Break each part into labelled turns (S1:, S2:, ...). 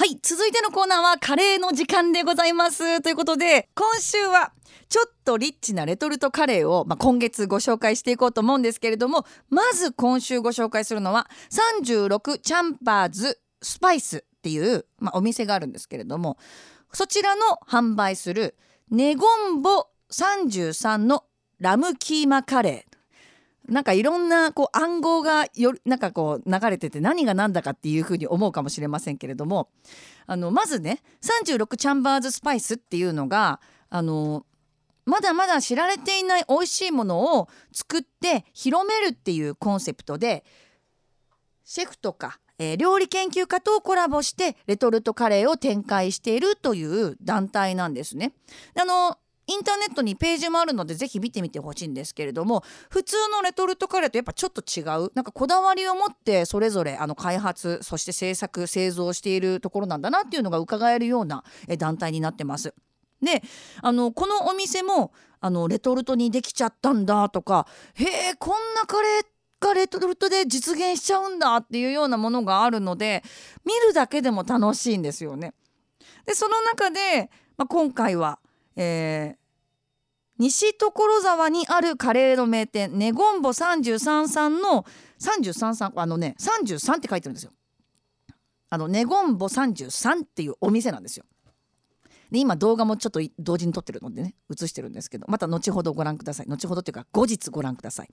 S1: はい続いてのコーナーはカレーの時間でございます。ということで今週はちょっとリッチなレトルトカレーを、まあ、今月ご紹介していこうと思うんですけれどもまず今週ご紹介するのは36チャンパーズスパイスっていう、まあ、お店があるんですけれどもそちらの販売するネゴンボ33のラムキーマカレー。なんかいろんなこう暗号がよなんかこう流れてて何が何だかっていうふうに思うかもしれませんけれどもあのまずね36チャンバーズスパイスっていうのがあのまだまだ知られていない美味しいものを作って広めるっていうコンセプトでシェフとか、えー、料理研究家とコラボしてレトルトカレーを展開しているという団体なんですね。あのインターネットにページもあるのでぜひ見てみてほしいんですけれども普通のレトルトカレーとやっぱちょっと違うなんかこだわりを持ってそれぞれあの開発そして製作製造しているところなんだなっていうのが伺えるような団体になってます。であのこのお店もあのレトルトにできちゃったんだとかへえこんなカレーがレトルトで実現しちゃうんだっていうようなものがあるので見るだけでも楽しいんですよね。でその中で、まあ、今回は、えー、西所沢にあるカレーの名店ネゴンボ33さんの33さんあのね33って書いてるんですよ。あのネゴンボ33っていうお店なんですよ。で今動画もちょっと同時に撮ってるのでね映してるんですけどまた後ほどご覧ください後ほどっていうか後日ご覧ください。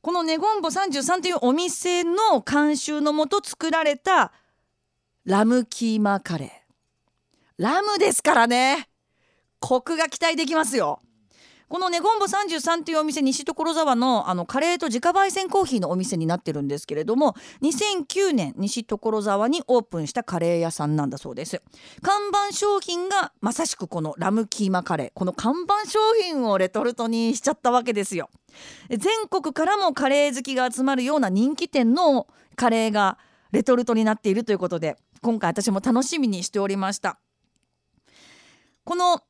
S1: このネゴンボ33というお店の監修のもと作られたラムキーマカレーラムですからねコクが期待できますよ。このネゴンボ33というお店西所沢のあのカレーと自家焙煎コーヒーのお店になってるんですけれども2009年西所沢にオープンしたカレー屋さんなんだそうです。看板商品がまさしくこのラムキーマカレー。この看板商品をレトルトにしちゃったわけですよ。全国からもカレー好きが集まるような人気店のカレーがレトルトになっているということで今回私も楽しみにしておりました。この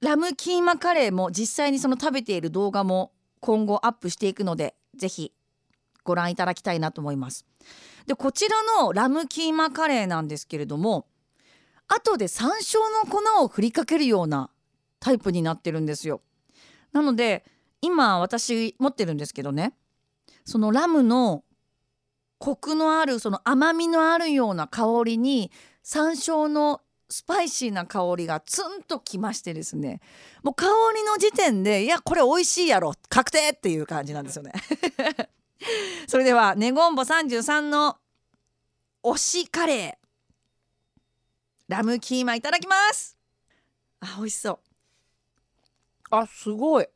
S1: ラムキーマカレーも実際にその食べている動画も今後アップしていくのでぜひご覧いただきたいなと思います。でこちらのラムキーマカレーなんですけれども後で山椒の粉を振りかけるようなタイプになってるんですよ。なので今私持ってるんですけどねそのラムのコクのあるその甘みのあるような香りに山椒のスパイシーな香りがツンときましてですねもう香りの時点でいやこれ美味しいやろ確定っていう感じなんですよね。それではネゴンボ33の推しカレーラムキーマいただきます。あ美味しそう。あすごい。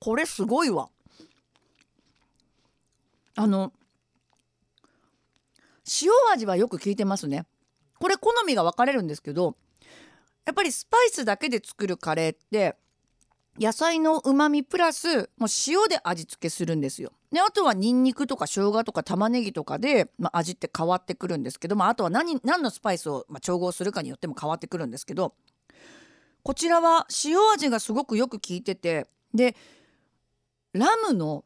S1: これすごいわ。あの塩味はよく効いてますね。これ好みが分かれるんですけどやっぱりスパイスだけで作るカレーって野菜のうまみプラスもう塩で味付けするんですよ。であとはニンニクとか生姜とか玉ねぎとかで、まあ、味って変わってくるんですけど、まあ、あとは何何のスパイスを、まあ、調合するかによっても変わってくるんですけどこちらは塩味がすごくよく効いててでラムの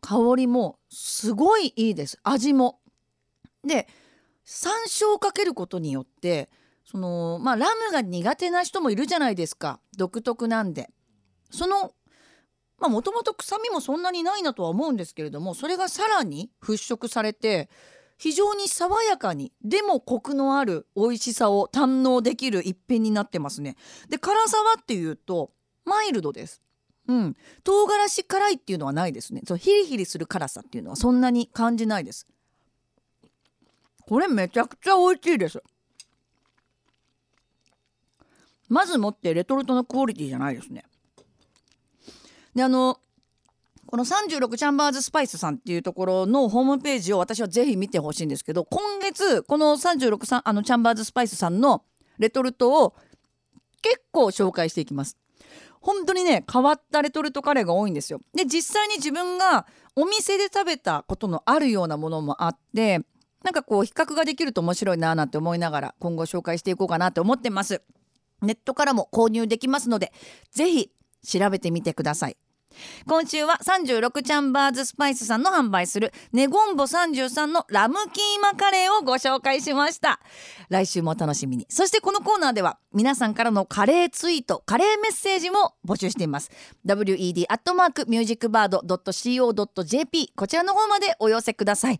S1: 香りもすごいいいです味も。で山椒をかけることによってそのまあラムが苦手な人もいるじゃないですか独特なんで。そのまあもともと臭みもそんなにないなとは思うんですけれどもそれがさらに払拭されて非常に爽やかにでもコクのある美味しさを堪能できる一品になってますね。で辛さはっていうとマイルドです。うん、唐辛子辛いっていうのはないですねそうヒリヒリする辛さっていうのはそんなに感じないですこれめちゃくちゃ美味しいです。まずもってレトルトのクオリティじゃないですね。であのこの36チャンバーズスパイスさんっていうところのホームページを私はぜひ見てほしいんですけど今月この36さんあのチャンバーズスパイスさんのレトルトを結構紹介していきます。本当にね変わったレトルトカレーが多いんですよ。で実際に自分がお店で食べたことのあるようなものもあってなんかこう比較ができると面白いななんて思いながら今後紹介していこうかなと思ってます。ネットからも購入できますのでぜひ調べてみてください。今週は36チャンバーズスパイスさんの販売するネゴンボ33のラムキーマカレーをご紹介しました。来週もお楽しみに。そしてこのコーナーでは皆さんからのカレーツイートカレーメッセージも募集しています。WED アットマークミュージックバード .co.jp こちらの方までお寄せください。